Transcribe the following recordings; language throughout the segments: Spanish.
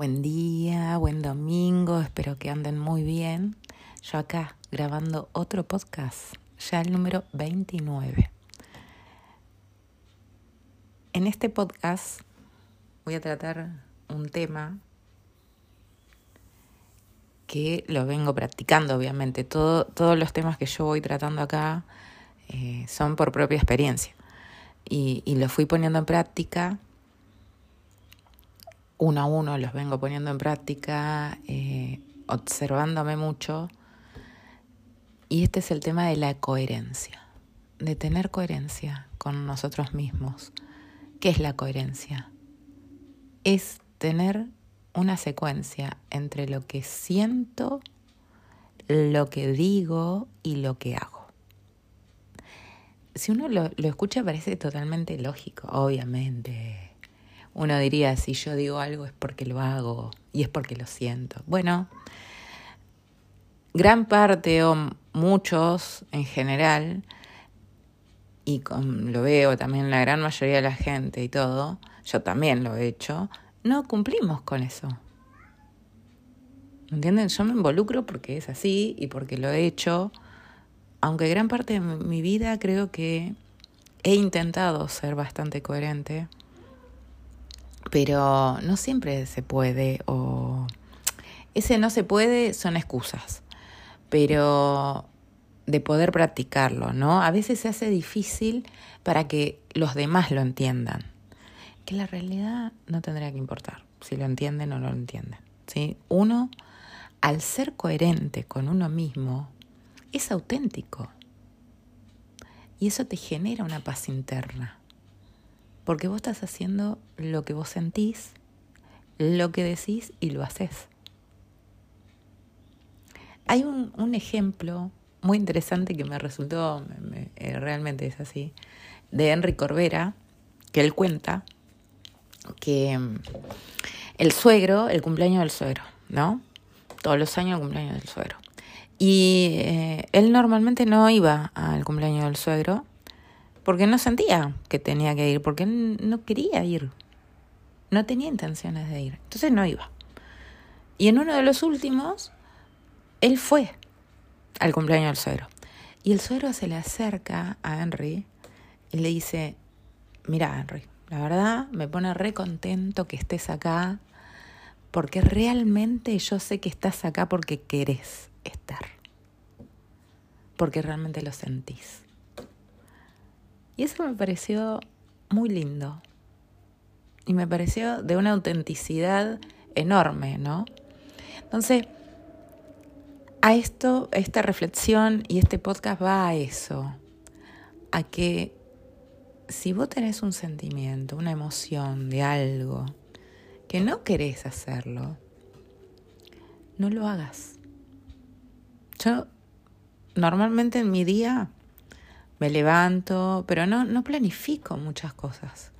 Buen día, buen domingo, espero que anden muy bien. Yo acá grabando otro podcast, ya el número 29. En este podcast voy a tratar un tema que lo vengo practicando, obviamente. Todo, todos los temas que yo voy tratando acá eh, son por propia experiencia. Y, y lo fui poniendo en práctica uno a uno los vengo poniendo en práctica, eh, observándome mucho. Y este es el tema de la coherencia, de tener coherencia con nosotros mismos. ¿Qué es la coherencia? Es tener una secuencia entre lo que siento, lo que digo y lo que hago. Si uno lo, lo escucha parece totalmente lógico, obviamente uno diría, si yo digo algo es porque lo hago y es porque lo siento. Bueno, gran parte o muchos en general, y lo veo también la gran mayoría de la gente y todo, yo también lo he hecho, no cumplimos con eso. ¿Entienden? Yo me involucro porque es así y porque lo he hecho, aunque gran parte de mi vida creo que he intentado ser bastante coherente pero no siempre se puede o ese no se puede son excusas, pero de poder practicarlo, ¿no? A veces se hace difícil para que los demás lo entiendan, que la realidad no tendría que importar si lo entienden o no lo entienden, ¿sí? Uno, al ser coherente con uno mismo, es auténtico y eso te genera una paz interna. Porque vos estás haciendo lo que vos sentís, lo que decís y lo haces. Hay un, ejemplo muy interesante que me resultó, eh, realmente es así, de Henry Corbera, que él cuenta que mm, el suegro, el cumpleaños del suegro, ¿no? Todos los años el cumpleaños del suegro. Y eh, él normalmente no iba al cumpleaños del suegro porque no sentía que tenía que ir, porque no quería ir, no tenía intenciones de ir, entonces no iba. Y en uno de los últimos, él fue al cumpleaños del suegro. Y el suegro se le acerca a Henry y le dice, mira Henry, la verdad me pone re contento que estés acá, porque realmente yo sé que estás acá porque querés estar, porque realmente lo sentís. Y eso me pareció muy lindo. Y me pareció de una autenticidad enorme, ¿no? Entonces, a esto, esta reflexión y este podcast va a eso, a que si vos tenés un sentimiento, una emoción de algo, que no querés hacerlo, no lo hagas. Yo normalmente en mi día me levanto, pero no, no planifico muchas cosas.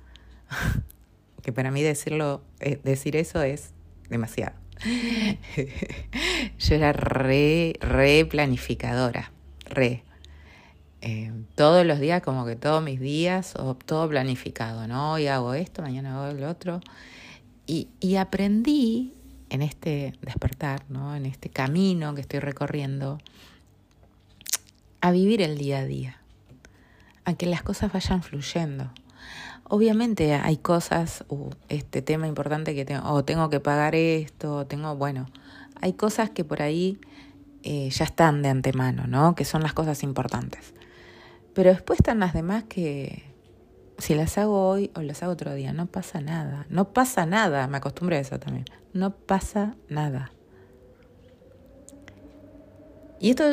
que para mí decirlo, eh, decir eso es demasiado. Yo era re, re planificadora, re. Eh, todos los días, como que todos mis días, todo planificado, ¿no? Hoy hago esto, mañana hago lo otro. Y, y aprendí en este despertar, ¿no? En este camino que estoy recorriendo, a vivir el día a día a que las cosas vayan fluyendo. Obviamente hay cosas, uh, este tema importante que tengo, o tengo que pagar esto, tengo, bueno, hay cosas que por ahí eh, ya están de antemano, ¿no? Que son las cosas importantes. Pero después están las demás que si las hago hoy o las hago otro día, no pasa nada. No pasa nada, me acostumbré a eso también. No pasa nada. Y esto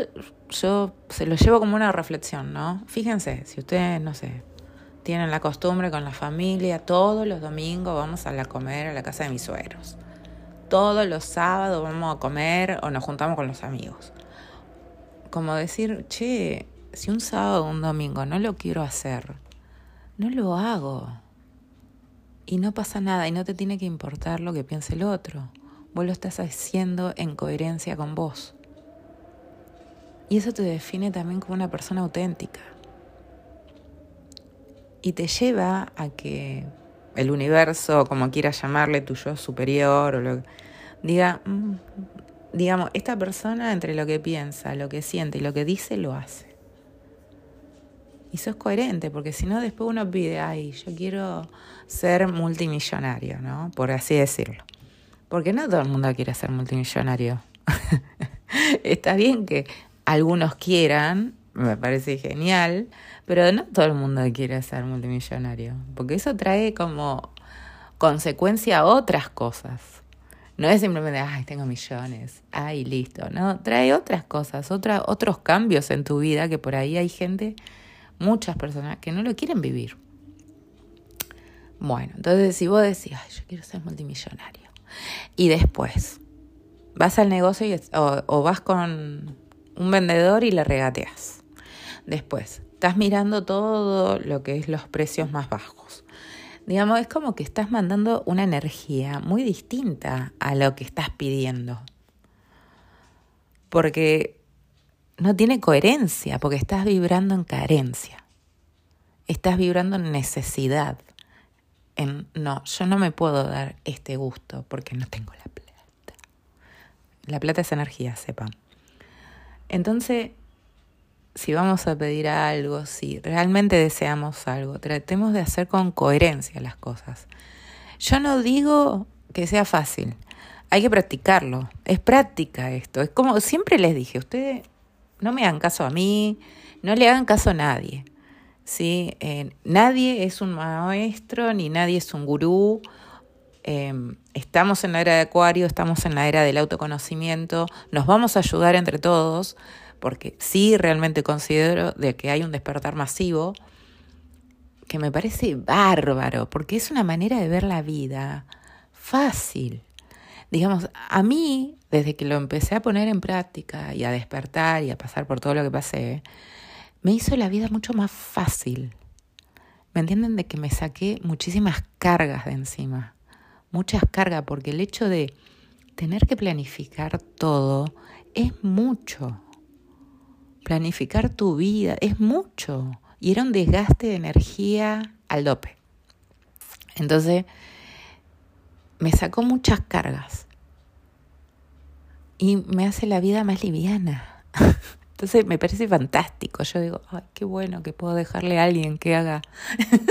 yo se lo llevo como una reflexión, ¿no? Fíjense, si ustedes, no sé, tienen la costumbre con la familia, todos los domingos vamos a la comer a la casa de mis suegros. Todos los sábados vamos a comer o nos juntamos con los amigos. Como decir, che, si un sábado o un domingo no lo quiero hacer, no lo hago. Y no pasa nada y no te tiene que importar lo que piense el otro. Vos lo estás haciendo en coherencia con vos. Y eso te define también como una persona auténtica. Y te lleva a que el universo, como quieras llamarle, tu yo superior, o lo diga, mm, digamos, esta persona entre lo que piensa, lo que siente y lo que dice, lo hace. Y eso es coherente, porque si no, después uno pide, ay, yo quiero ser multimillonario, ¿no? Por así decirlo. Porque no todo el mundo quiere ser multimillonario. Está bien que algunos quieran, me parece genial, pero no todo el mundo quiere ser multimillonario, porque eso trae como consecuencia otras cosas. No es simplemente, ay, tengo millones, ay, listo, no, trae otras cosas, otra, otros cambios en tu vida que por ahí hay gente, muchas personas que no lo quieren vivir. Bueno, entonces si vos decís, ay, yo quiero ser multimillonario, y después vas al negocio o vas con un vendedor y le regateas. Después, estás mirando todo lo que es los precios más bajos. Digamos, es como que estás mandando una energía muy distinta a lo que estás pidiendo. Porque no tiene coherencia, porque estás vibrando en carencia. Estás vibrando en necesidad. En, no, yo no me puedo dar este gusto porque no tengo la plata. La plata es energía, sepan. Entonces, si vamos a pedir algo, si realmente deseamos algo, tratemos de hacer con coherencia las cosas. Yo no digo que sea fácil, hay que practicarlo, es práctica esto, es como siempre les dije, ustedes no me hagan caso a mí, no le hagan caso a nadie. ¿sí? Eh, nadie es un maestro ni nadie es un gurú Em, estamos en la era de Acuario, estamos en la era del autoconocimiento, nos vamos a ayudar entre todos, porque sí realmente considero de que hay un despertar masivo que me parece bárbaro, porque es una manera de ver la vida fácil. Digamos, a mí, desde que lo empecé a poner en práctica y a despertar y a pasar por todo lo que pasé, me hizo la vida mucho más fácil. ¿Me entienden? De que me saqué muchísimas cargas de encima muchas cargas, porque el hecho de tener que planificar todo es mucho. Planificar tu vida es mucho. Y era un desgaste de energía al dope. Entonces, me sacó muchas cargas. Y me hace la vida más liviana. Entonces me parece fantástico. Yo digo, ay, qué bueno que puedo dejarle a alguien que haga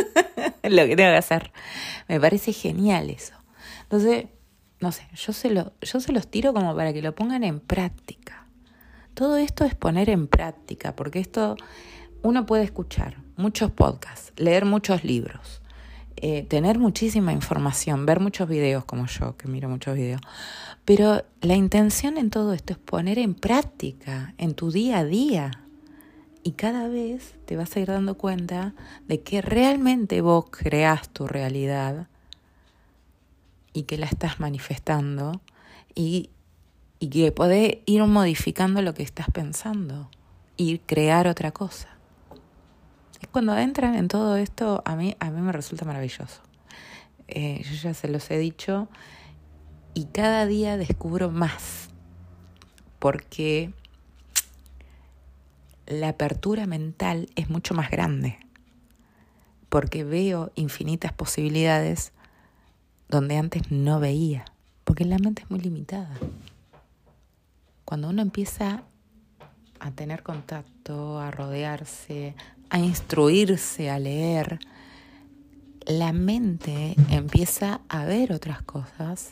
lo que tenga que hacer. Me parece genial eso. Entonces, no sé, yo se, lo, yo se los tiro como para que lo pongan en práctica. Todo esto es poner en práctica, porque esto uno puede escuchar muchos podcasts, leer muchos libros, eh, tener muchísima información, ver muchos videos como yo, que miro muchos videos. Pero la intención en todo esto es poner en práctica, en tu día a día. Y cada vez te vas a ir dando cuenta de que realmente vos creas tu realidad y que la estás manifestando y, y que podés ir modificando lo que estás pensando y crear otra cosa. Es cuando entran en todo esto, a mí, a mí me resulta maravilloso. Eh, yo ya se los he dicho y cada día descubro más porque la apertura mental es mucho más grande porque veo infinitas posibilidades donde antes no veía, porque la mente es muy limitada. Cuando uno empieza a tener contacto, a rodearse, a instruirse, a leer, la mente empieza a ver otras cosas,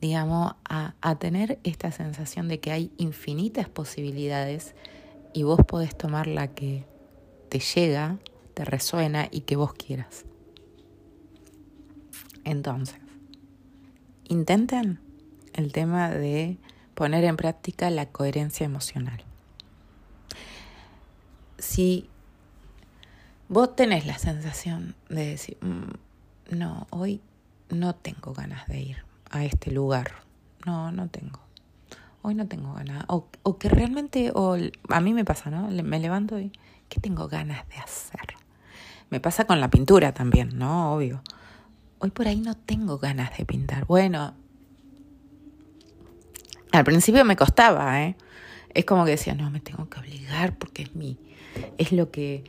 digamos, a, a, tener esta sensación de que hay infinitas posibilidades y vos podés tomar la que te llega, te resuena y que vos quieras. Entonces, intenten el tema de poner en práctica la coherencia emocional. Si vos tenés la sensación de decir, mm, no, hoy no tengo ganas de ir a este lugar, no, no tengo, hoy no tengo ganas, o, que realmente, o a mí me pasa, ¿no? Me levanto y, ¿qué tengo ganas de hacer? Me pasa con la pintura también, ¿no? Obvio hoy por ahí no tengo ganas de pintar. Bueno, al principio me costaba, ¿eh? Es como que decía, no, me tengo que obligar porque es mi, es lo que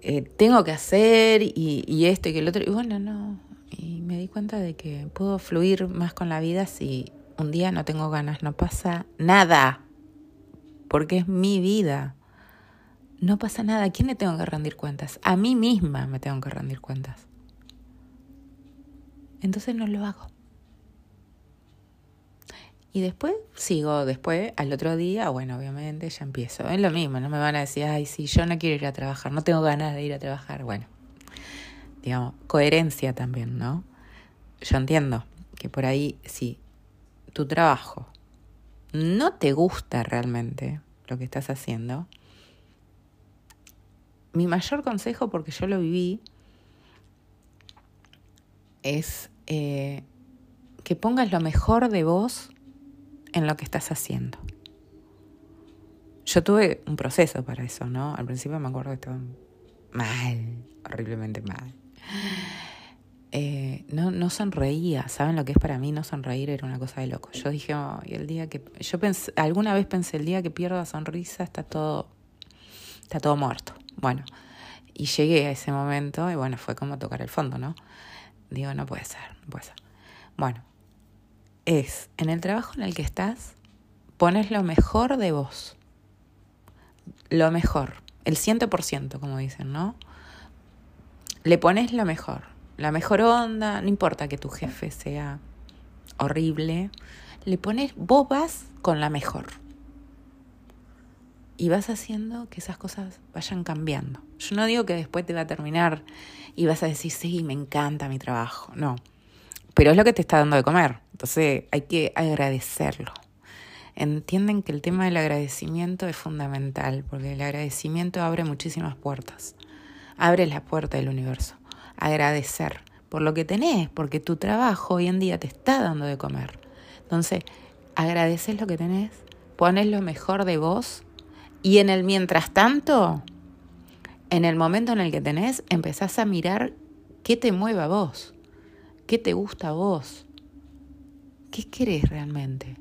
eh, tengo que hacer y, esto y el otro. Y bueno, no, y me di cuenta de que puedo fluir más con la vida si un día no tengo ganas, no pasa nada, porque es mi vida. No pasa nada. ¿A quién le tengo que rendir cuentas? A mí misma me tengo que rendir cuentas. Entonces no lo hago. Y después sigo, después al otro día, bueno, obviamente ya empiezo. Es lo mismo, no me van a decir, ay, sí, yo no quiero ir a trabajar, no tengo ganas de ir a trabajar. Bueno, digamos, coherencia también, ¿no? Yo entiendo que por ahí, si tu trabajo no te gusta realmente lo que estás haciendo, mi mayor consejo, porque yo lo viví, es eh, que pongas lo mejor de vos en lo que estás haciendo. Yo tuve un proceso para eso, ¿no? Al principio me acuerdo que estaba mal, horriblemente mal. Eh, no, no sonreía, ¿saben lo que es para mí no sonreír? Era una cosa de loco. Yo dije, y el día que. Yo pensé, alguna vez pensé, el día que pierdo la sonrisa está todo. está todo muerto. Bueno, y llegué a ese momento y bueno, fue como tocar el fondo, ¿no? Digo, no puede ser, no puede ser. Bueno, es en el trabajo en el que estás, pones lo mejor de vos. Lo mejor, el 100%, como dicen, ¿no? Le pones lo mejor, la mejor onda, no importa que tu jefe sea horrible, le pones, vos vas con la mejor. Y vas haciendo que esas cosas vayan cambiando. Yo no digo que después te va a terminar y vas a decir, sí, me encanta mi trabajo. No, pero es lo que te está dando de comer. Entonces hay que agradecerlo. Entienden que el tema del agradecimiento es fundamental, porque el agradecimiento abre muchísimas puertas. Abre la puerta del universo. Agradecer por lo que tenés, porque tu trabajo hoy en día te está dando de comer. Entonces, agradeces lo que tenés, pones lo mejor de vos y en el mientras tanto, en el momento en el que tenés, empezás a mirar qué te mueve a vos. ¿Qué te gusta a vos? ¿Qué querés realmente?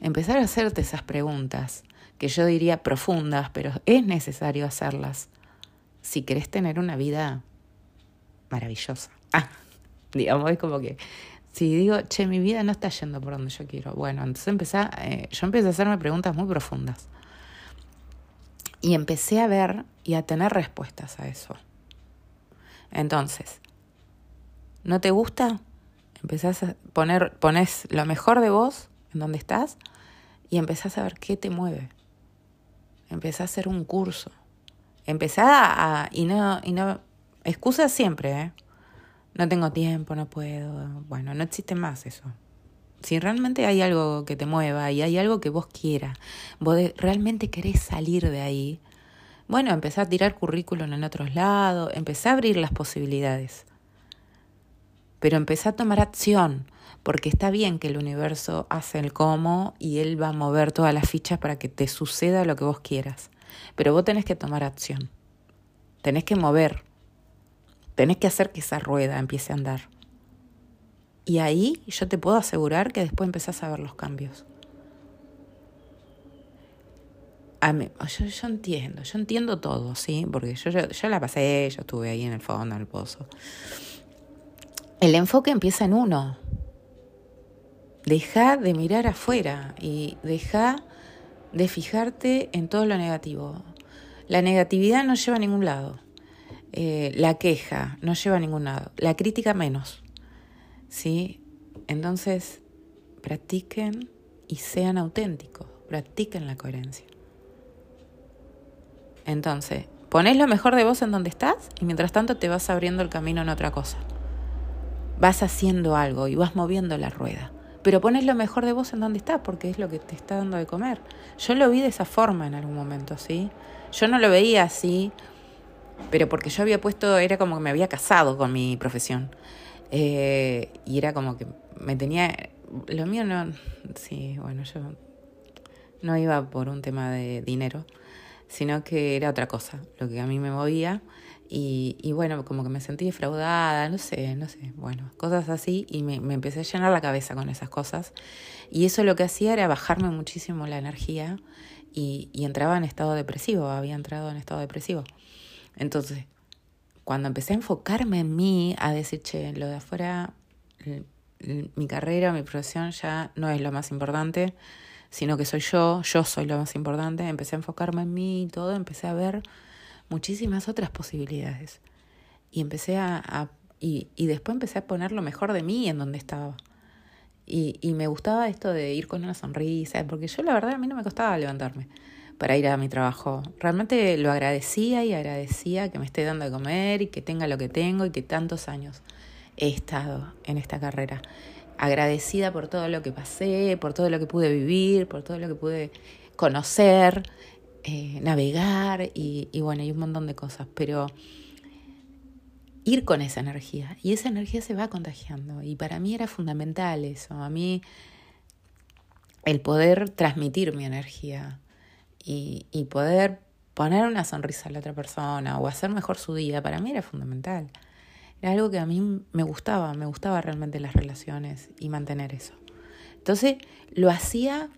Empezar a hacerte esas preguntas, que yo diría profundas, pero es necesario hacerlas si querés tener una vida maravillosa. Ah, digamos, es como que si digo, che, mi vida no está yendo por donde yo quiero, bueno, entonces empecé, eh, yo empecé a hacerme preguntas muy profundas. Y empecé a ver y a tener respuestas a eso. Entonces, ¿No te gusta? Empezás a poner, pones lo mejor de vos en donde estás y empezás a ver qué te mueve. Empezás a hacer un curso. Empezás a, y no, y no, excusas siempre, ¿eh? No tengo tiempo, no puedo. Bueno, no existe más eso. Si realmente hay algo que te mueva y hay algo que vos quieras, vos realmente querés salir de ahí, bueno, empezá a tirar currículum en otros lados, empezá a abrir las posibilidades pero empecé a tomar acción, porque está bien que el universo hace el cómo y él va a mover todas las fichas para que te suceda lo que vos quieras. Pero vos tenés que tomar acción, tenés que mover, tenés que hacer que esa rueda empiece a andar. Y ahí yo te puedo asegurar que después empezás a ver los cambios. A mí, yo, yo, entiendo, yo entiendo todo, ¿sí? Porque yo, yo, la pasé, yo estuve ahí en el fondo, en el pozo el enfoque empieza en uno. Deja de mirar afuera y deja de fijarte en todo lo negativo. La negatividad no lleva a ningún lado. Eh, la queja no lleva a ningún lado. La crítica menos. ¿Sí? Entonces, practiquen y sean auténticos. Practiquen la coherencia. Entonces, pones lo mejor de vos en donde estás y mientras tanto te vas abriendo el camino en otra cosa vas haciendo algo y vas moviendo la rueda. Pero pones lo mejor de vos en donde estás, porque es lo que te está dando de comer. Yo lo vi de esa forma en algún momento, ¿sí? Yo no lo veía así, pero porque yo había puesto, era como que me había casado con mi profesión. Eh, y era como que me tenía. Lo mío no. Sí, bueno, yo no iba por un tema de dinero, sino que era otra cosa, lo que a mí me movía y, y, bueno, como que me sentí defraudada, no sé, no sé, bueno, cosas así y me, me, empecé a llenar la cabeza con esas cosas. Y eso lo que hacía era bajarme muchísimo la energía y, y entraba en estado depresivo, había entrado en estado depresivo. Entonces, cuando empecé a enfocarme en mí, a decir, che, lo de afuera, mi carrera, mi profesión ya no es lo más importante, sino que soy yo, yo soy lo más importante, empecé a enfocarme en mí y todo, empecé a ver muchísimas otras posibilidades. Y empecé a, y, y, después empecé a poner lo mejor de mí en donde estaba. Y, y me gustaba esto de ir con una sonrisa, porque yo la verdad a mí no me costaba levantarme para ir a mi trabajo. Realmente lo agradecía y agradecía que me esté dando de comer y que tenga lo que tengo y que tantos años he estado en esta carrera. Agradecida por todo lo que pasé, por todo lo que pude vivir, por todo lo que pude conocer, eh, navegar y, y bueno, y un montón de cosas. Pero ir con esa energía y esa energía se va contagiando y para mí era fundamental eso, a mí el poder transmitir mi energía y, y poder poner una sonrisa a la otra persona o hacer mejor su día, para mí era fundamental. Era algo que a mí me gustaba, me gustaba realmente las relaciones y mantener eso. Entonces lo hacía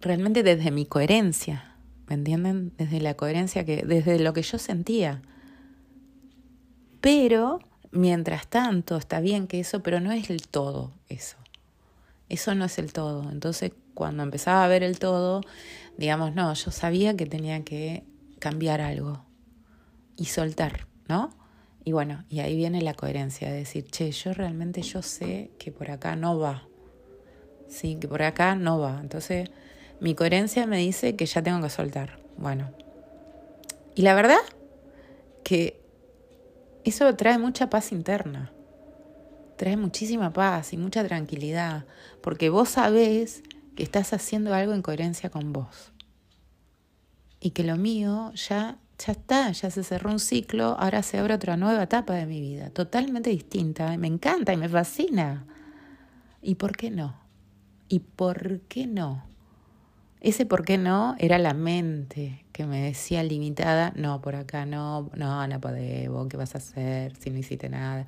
realmente desde mi coherencia, ¿me entienden? Desde la coherencia que, desde lo que yo sentía. Pero, mientras tanto, está bien que eso, pero no es el todo eso. Eso no es el todo. Entonces, cuando empezaba a ver el todo, digamos, no, yo sabía que tenía que cambiar algo y soltar, ¿no? Y bueno, y ahí viene la coherencia de decir, che, yo realmente yo sé que por acá no va. Sí, que por acá no va. Entonces, mi coherencia me dice que ya tengo que soltar. Bueno. Y la verdad que eso trae mucha paz interna. Trae muchísima paz y mucha tranquilidad, porque vos sabés estás haciendo algo en coherencia con vos. Y que lo mío ya ya está, ya se cerró un ciclo, ahora se abre otra nueva etapa de mi vida, totalmente distinta, me encanta y me fascina. ¿Y por qué no? ¿Y por qué no? Ese por qué no era la mente que me decía limitada, no, por acá no, no, no podés, qué vas a hacer si no hiciste nada.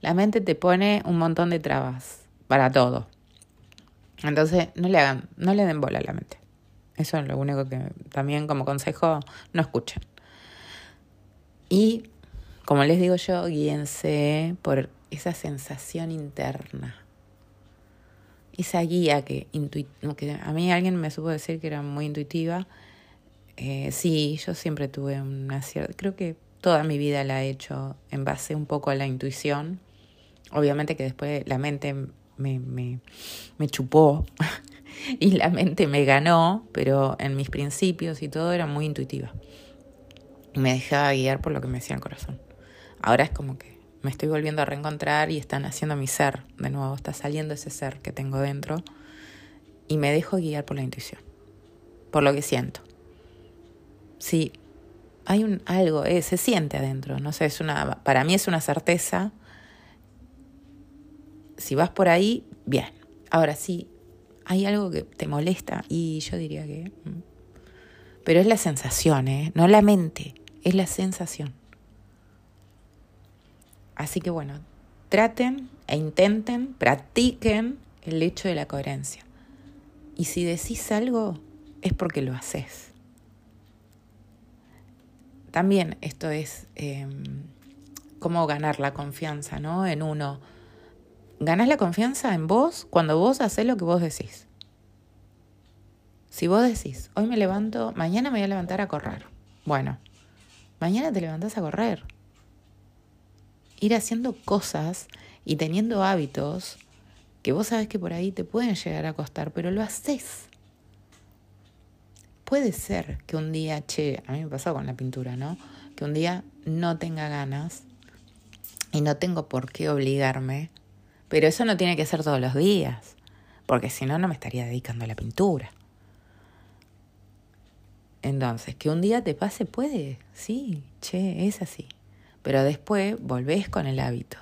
La mente te pone un montón de trabas para todo. Entonces, no le hagan, no le den bola a la mente. Eso es lo único que también como consejo no escuchen. Y, como les digo yo, guíense por esa sensación interna. Esa guía que, que a mí alguien me supo decir que era muy intuitiva. Eh, sí, yo siempre tuve una cierta... Creo que toda mi vida la he hecho en base un poco a la intuición. Obviamente que después la mente me, me, me chupó y la mente me ganó, pero en mis principios y todo era muy intuitiva me dejaba guiar por lo que me decía el corazón. Ahora es como que me estoy volviendo a reencontrar y están haciendo mi ser de nuevo, está saliendo ese ser que tengo dentro y me dejo guiar por la intuición, por lo que siento. Sí, hay un algo, eh, se siente adentro, no sé, es una, para mí es una certeza. Si vas por ahí, bien. Ahora sí, hay algo que te molesta y yo diría que... Mm, pero es la sensación, ¿eh? no la mente es la sensación. Así que bueno, traten e intenten, practiquen el hecho de la coherencia. Y si decís algo, es porque lo haces. También esto es em, cómo ganar la confianza, ¿no? En uno. Ganás la confianza en vos cuando vos haces lo que vos decís. Si vos decís, hoy me levanto, mañana me voy a levantar a correr. Bueno, Mañana te levantás a correr. Ir haciendo cosas y teniendo hábitos que vos sabes que por ahí te pueden llegar a costar, pero lo haces. Puede ser que un día, che, a mí me pasó con la pintura, ¿no? Que un día no tenga ganas y no tengo por qué obligarme, pero eso no tiene que ser todos los días, porque si no, no me estaría dedicando a la pintura. Entonces, que un día te pase puede, sí, che, es así. Pero después volvés con el hábito.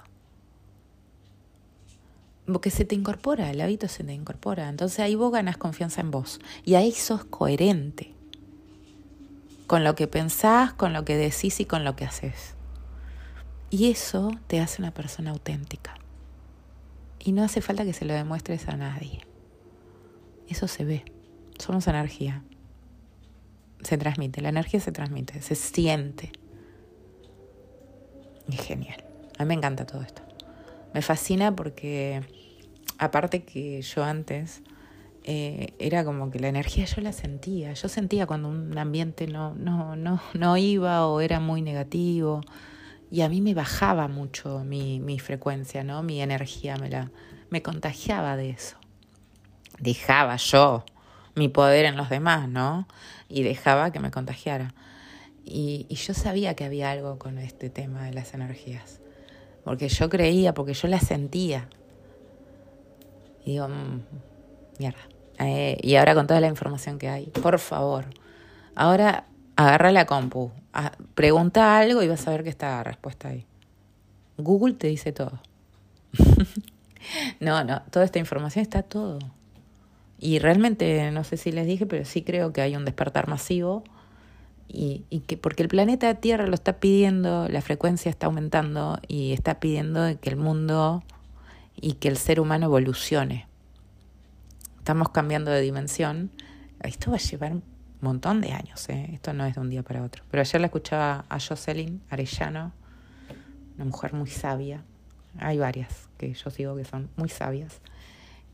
Porque se te incorpora, el hábito se te incorpora. Entonces ahí vos ganas confianza en vos. Y ahí sos coherente con lo que pensás, con lo que decís y con lo que haces. Y eso te hace una persona auténtica. Y no hace falta que se lo demuestres a nadie. Eso se ve. Somos energía se transmite, la energía se transmite, se siente. Es genial. A mí me encanta todo esto. Me fascina porque, aparte que yo antes eh, era como que la energía yo la sentía. Yo sentía cuando un ambiente no, no, no, no iba o era muy negativo. Y a mí me bajaba mucho mi, mi frecuencia, ¿no? Mi energía me la me contagiaba de eso. Dejaba yo mi poder en los demás, ¿no? Y dejaba que me contagiara. Y, y yo sabía que había algo con este tema de las energías. Porque yo creía, porque yo la sentía. Y digo, mm, mierda, eh, y ahora con toda la información que hay, por favor, ahora agarra la compu, pregunta algo y vas a ver que está la respuesta ahí. Google te dice todo. no, no, toda esta información está todo. Y realmente, no sé si les dije, pero sí creo que hay un despertar masivo y, y, que porque el planeta Tierra lo está pidiendo, la frecuencia está aumentando y está pidiendo que el mundo y que el ser humano evolucione estamos cambiando de dimensión. Esto va a llevar montón de años, ¿eh? esto no es de un día para otro. Pero ayer la escuchaba a Jocelyn Arellano, una mujer muy sabia. Hay varias que yo sigo que son muy sabias,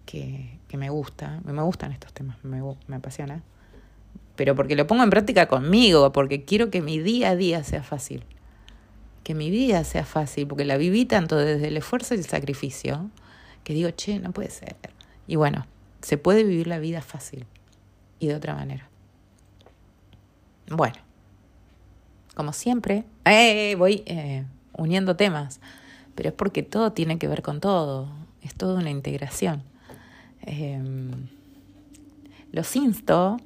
que, que me gusta, me gustan estos temas, me, me apasiona. Pero porque lo pongo en práctica conmigo, porque quiero que mi día a día sea fácil. Que mi vida sea fácil, porque la viví tanto desde el esfuerzo y el sacrificio, que digo, che, no puede ser. Y bueno, se puede vivir la vida fácil y de otra manera. Bueno, como siempre, eh, voy eh, uniendo temas, pero es porque todo tiene que ver con todo, es toda una integración. Em, los insto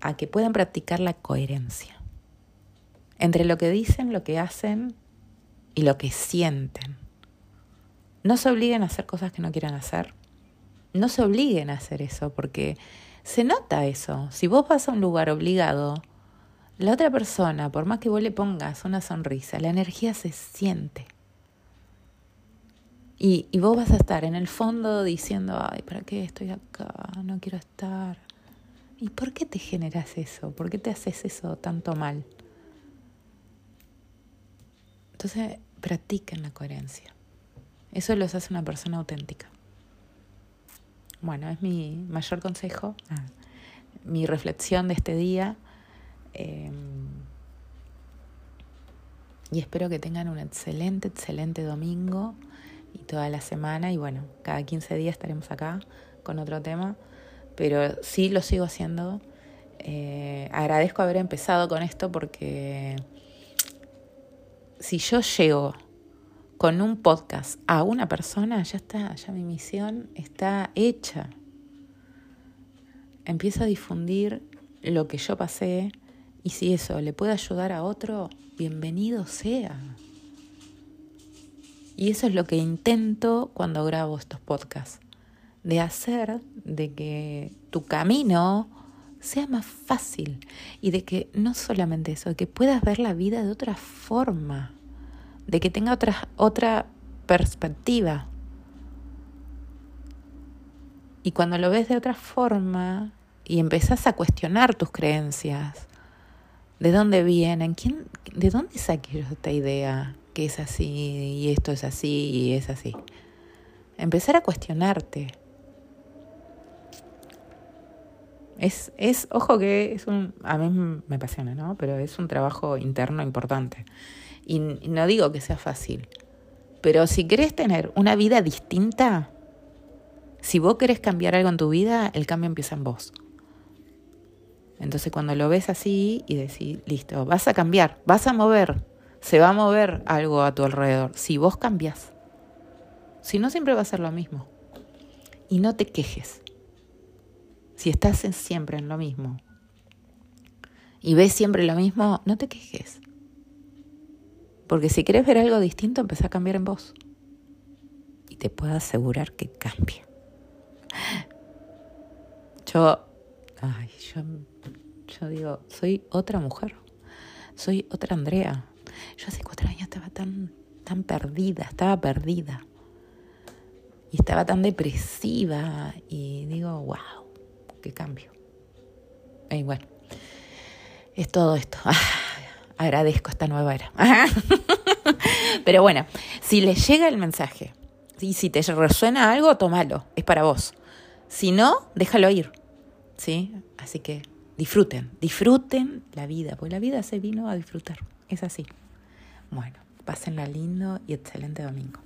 a que puedan practicar la coherencia entre lo que dicen, lo que hacen y lo que sienten. No se obliguen a hacer cosas que no quieran hacer no se obliguen a hacer eso, porque se nota eso. Si vos vas a un lugar obligado, la otra persona, por más que vos le pongas una sonrisa, la energía se siente. Y, y vos vas a estar en el fondo diciendo, ay, ¿para qué estoy acá? No quiero estar. ¿Y por qué te generas eso? ¿Por qué te haces eso tanto mal? Entonces, practiquen la coherencia. Eso los hace una persona auténtica. Bueno, es mi mayor consejo, ah. mi reflexión de este día. Em, y espero que tengan un excelente, excelente domingo y toda la semana. Y bueno, cada 15 días estaremos acá con otro tema. Pero sí lo sigo haciendo. Eh, agradezco haber empezado con esto porque si yo llego con un podcast a una persona, ya está, ya mi misión está hecha. Empiezo a difundir lo que yo pasé y si eso le puede ayudar a otro, bienvenido sea. Y eso es lo que intento cuando grabo estos podcasts, de hacer de que tu camino sea más fácil y de que no solamente eso, de que puedas ver la vida de otra forma de que tenga otra, otra perspectiva. Y cuando lo ves de otra forma y empezás a cuestionar tus creencias, ¿de dónde vienen? ¿Quién, ¿De dónde saqué yo esta idea que es así y esto es así y es así? Empezar a cuestionarte. Es, es, ojo que es un, a mí me apasiona, ¿no? Pero es un trabajo interno importante. Y, no digo que sea fácil, pero si querés tener una vida distinta, si vos querés cambiar algo en tu vida, el cambio empieza en vos. Entonces cuando lo ves así y decís, listo, vas a cambiar, vas a mover, se va a mover algo a tu alrededor, si vos cambias. Si no, siempre va a ser lo mismo. Y no te quejes. Si estás siempre en lo mismo y ves siempre lo mismo, no te quejes. Porque si quieres ver algo distinto, empieza a cambiar en vos. Y te puedo asegurar que cambia. Yo, ay, yo, yo digo, soy otra mujer. Soy otra Andrea. Yo hace cuatro años estaba tan, tan perdida, estaba perdida. Y estaba tan depresiva. Y digo, wow, qué cambio. Y bueno, es todo esto. Agradezco esta nueva era. Pero bueno, si les llega el mensaje y si te resuena algo, tómalo, es para vos. Si no, déjalo ir. ¿Sí? Así que disfruten, disfruten la vida, porque la vida se vino a disfrutar, es así. Bueno, pásenla lindo y excelente domingo.